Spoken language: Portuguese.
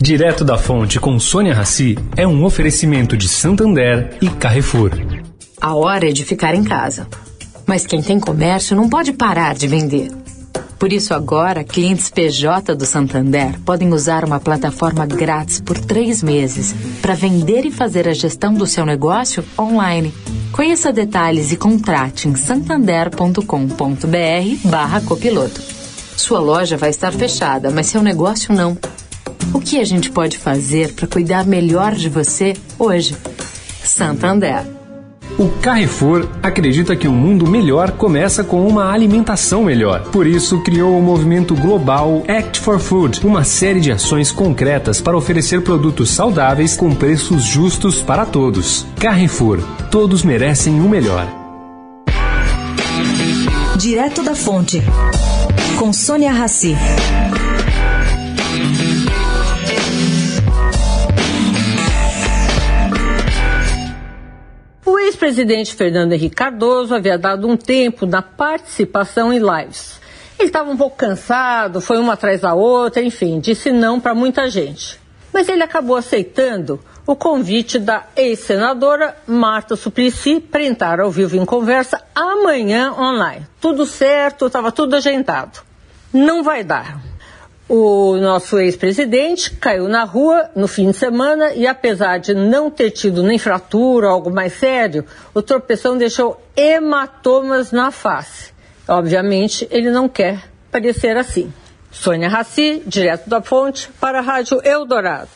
Direto da Fonte com Sônia Rassi é um oferecimento de Santander e Carrefour. A hora é de ficar em casa. Mas quem tem comércio não pode parar de vender. Por isso, agora, clientes PJ do Santander podem usar uma plataforma grátis por três meses para vender e fazer a gestão do seu negócio online. Conheça detalhes e contrate em santander.com.br/barra copiloto. Sua loja vai estar fechada, mas seu negócio não. O que a gente pode fazer para cuidar melhor de você hoje? Santander. O Carrefour acredita que um mundo melhor começa com uma alimentação melhor. Por isso, criou o movimento global Act for Food, uma série de ações concretas para oferecer produtos saudáveis com preços justos para todos. Carrefour, todos merecem o melhor. Direto da Fonte, com Sônia Rassi. Ex-presidente Fernando Henrique Cardoso havia dado um tempo na participação em lives. Ele estava um pouco cansado, foi uma atrás da outra, enfim, disse não para muita gente. Mas ele acabou aceitando o convite da ex-senadora Marta Suplicy para entrar ao vivo em conversa amanhã online. Tudo certo, estava tudo agendado. Não vai dar. O nosso ex-presidente caiu na rua no fim de semana e, apesar de não ter tido nem fratura algo mais sério, o tropeção deixou hematomas na face. Obviamente, ele não quer parecer assim. Sônia Raci, direto da fonte, para a Rádio Eldorado.